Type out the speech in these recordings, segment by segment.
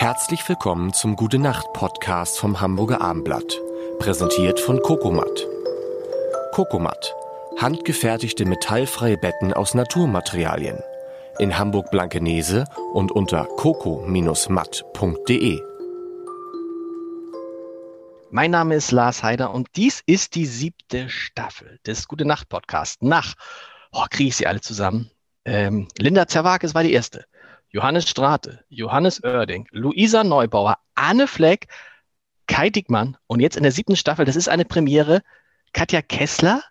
Herzlich willkommen zum Gute Nacht Podcast vom Hamburger Armblatt, präsentiert von Kokomat. Kokomat, handgefertigte metallfreie Betten aus Naturmaterialien. In Hamburg Blankenese und unter coco-matt.de. Mein Name ist Lars Heider und dies ist die siebte Staffel des Gute Nacht Podcasts. Nach, oh, kriege ich sie alle zusammen. Ähm, Linda Zerwakis war die erste. Johannes Strate, Johannes Oerding, Luisa Neubauer, Anne Fleck, Kai Dickmann und jetzt in der siebten Staffel, das ist eine Premiere, Katja Kessler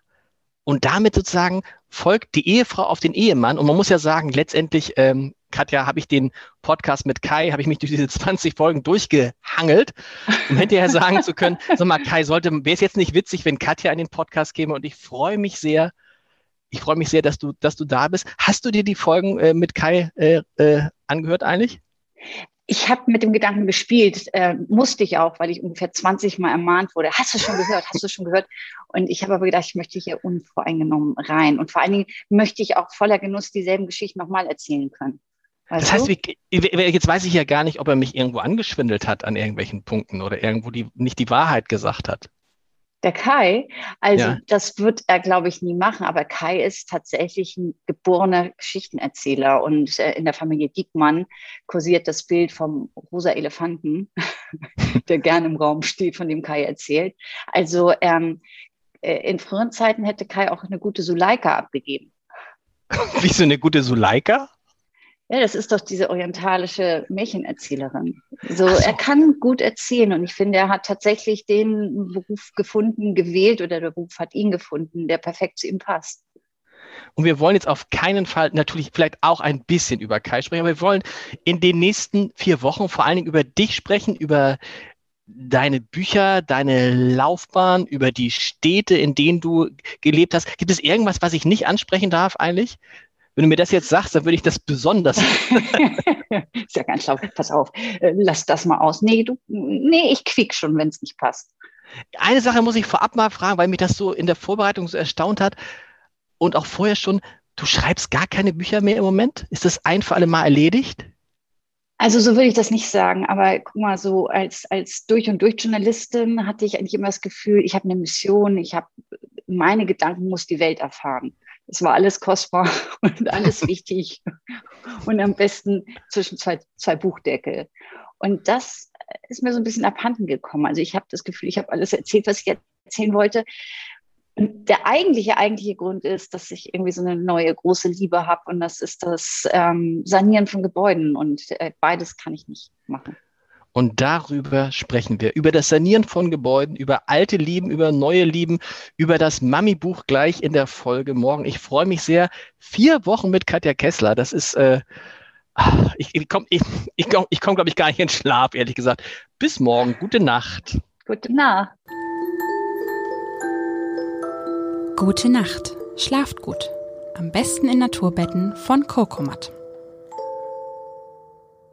und damit sozusagen folgt die Ehefrau auf den Ehemann und man muss ja sagen, letztendlich, ähm, Katja, habe ich den Podcast mit Kai, habe ich mich durch diese 20 Folgen durchgehangelt, um hinterher sagen zu können, sag mal, Kai, sollte, wäre es jetzt nicht witzig, wenn Katja in den Podcast käme und ich freue mich sehr, ich freue mich sehr, dass du, dass du da bist. Hast du dir die Folgen äh, mit Kai äh, äh, angehört eigentlich? Ich habe mit dem Gedanken gespielt, äh, musste ich auch, weil ich ungefähr 20 Mal ermahnt wurde. Hast du schon gehört? Hast du schon gehört? Und ich habe aber gedacht, ich möchte hier unvoreingenommen rein. Und vor allen Dingen möchte ich auch voller Genuss dieselben Geschichten nochmal erzählen können. Weißt das heißt, wie, jetzt weiß ich ja gar nicht, ob er mich irgendwo angeschwindelt hat an irgendwelchen Punkten oder irgendwo die, nicht die Wahrheit gesagt hat. Der Kai, also ja. das wird er, glaube ich, nie machen, aber Kai ist tatsächlich ein geborener Geschichtenerzähler und äh, in der Familie Diekmann kursiert das Bild vom rosa Elefanten, der gerne im Raum steht, von dem Kai erzählt. Also ähm, äh, in früheren Zeiten hätte Kai auch eine gute Suleika abgegeben. Wie so eine gute Suleika? Ja, das ist doch diese orientalische Märchenerzählerin. So, so, er kann gut erzählen und ich finde, er hat tatsächlich den Beruf gefunden, gewählt oder der Beruf hat ihn gefunden, der perfekt zu ihm passt. Und wir wollen jetzt auf keinen Fall natürlich vielleicht auch ein bisschen über Kai sprechen, aber wir wollen in den nächsten vier Wochen vor allen Dingen über dich sprechen, über deine Bücher, deine Laufbahn, über die Städte, in denen du gelebt hast. Gibt es irgendwas, was ich nicht ansprechen darf eigentlich? Wenn du mir das jetzt sagst, dann würde ich das besonders. ist ja ganz schlau. Pass auf, äh, lass das mal aus. Nee, du, nee, ich quiek schon, wenn es nicht passt. Eine Sache muss ich vorab mal fragen, weil mich das so in der Vorbereitung so erstaunt hat und auch vorher schon. Du schreibst gar keine Bücher mehr im Moment? Ist das ein für alle Mal erledigt? Also so würde ich das nicht sagen, aber guck mal, so als, als durch und durch Journalistin hatte ich eigentlich immer das Gefühl, ich habe eine Mission, ich habe meine Gedanken muss die Welt erfahren. Es war alles kostbar und alles wichtig und am besten zwischen zwei, zwei Buchdeckel. Und das ist mir so ein bisschen abhanden gekommen. Also ich habe das Gefühl, ich habe alles erzählt, was ich erzählen wollte. Und der eigentliche, eigentliche Grund ist, dass ich irgendwie so eine neue große Liebe habe und das ist das ähm, Sanieren von Gebäuden und äh, beides kann ich nicht machen. Und darüber sprechen wir. Über das Sanieren von Gebäuden, über alte Lieben, über neue Lieben, über das Mami-Buch gleich in der Folge morgen. Ich freue mich sehr. Vier Wochen mit Katja Kessler. Das ist, äh, ich, ich komme, ich, ich komm, ich komm, glaube ich, gar nicht in Schlaf, ehrlich gesagt. Bis morgen. Gute Nacht. Gute Nacht. Gute Nacht. Schlaft gut. Am besten in Naturbetten von Kokomat.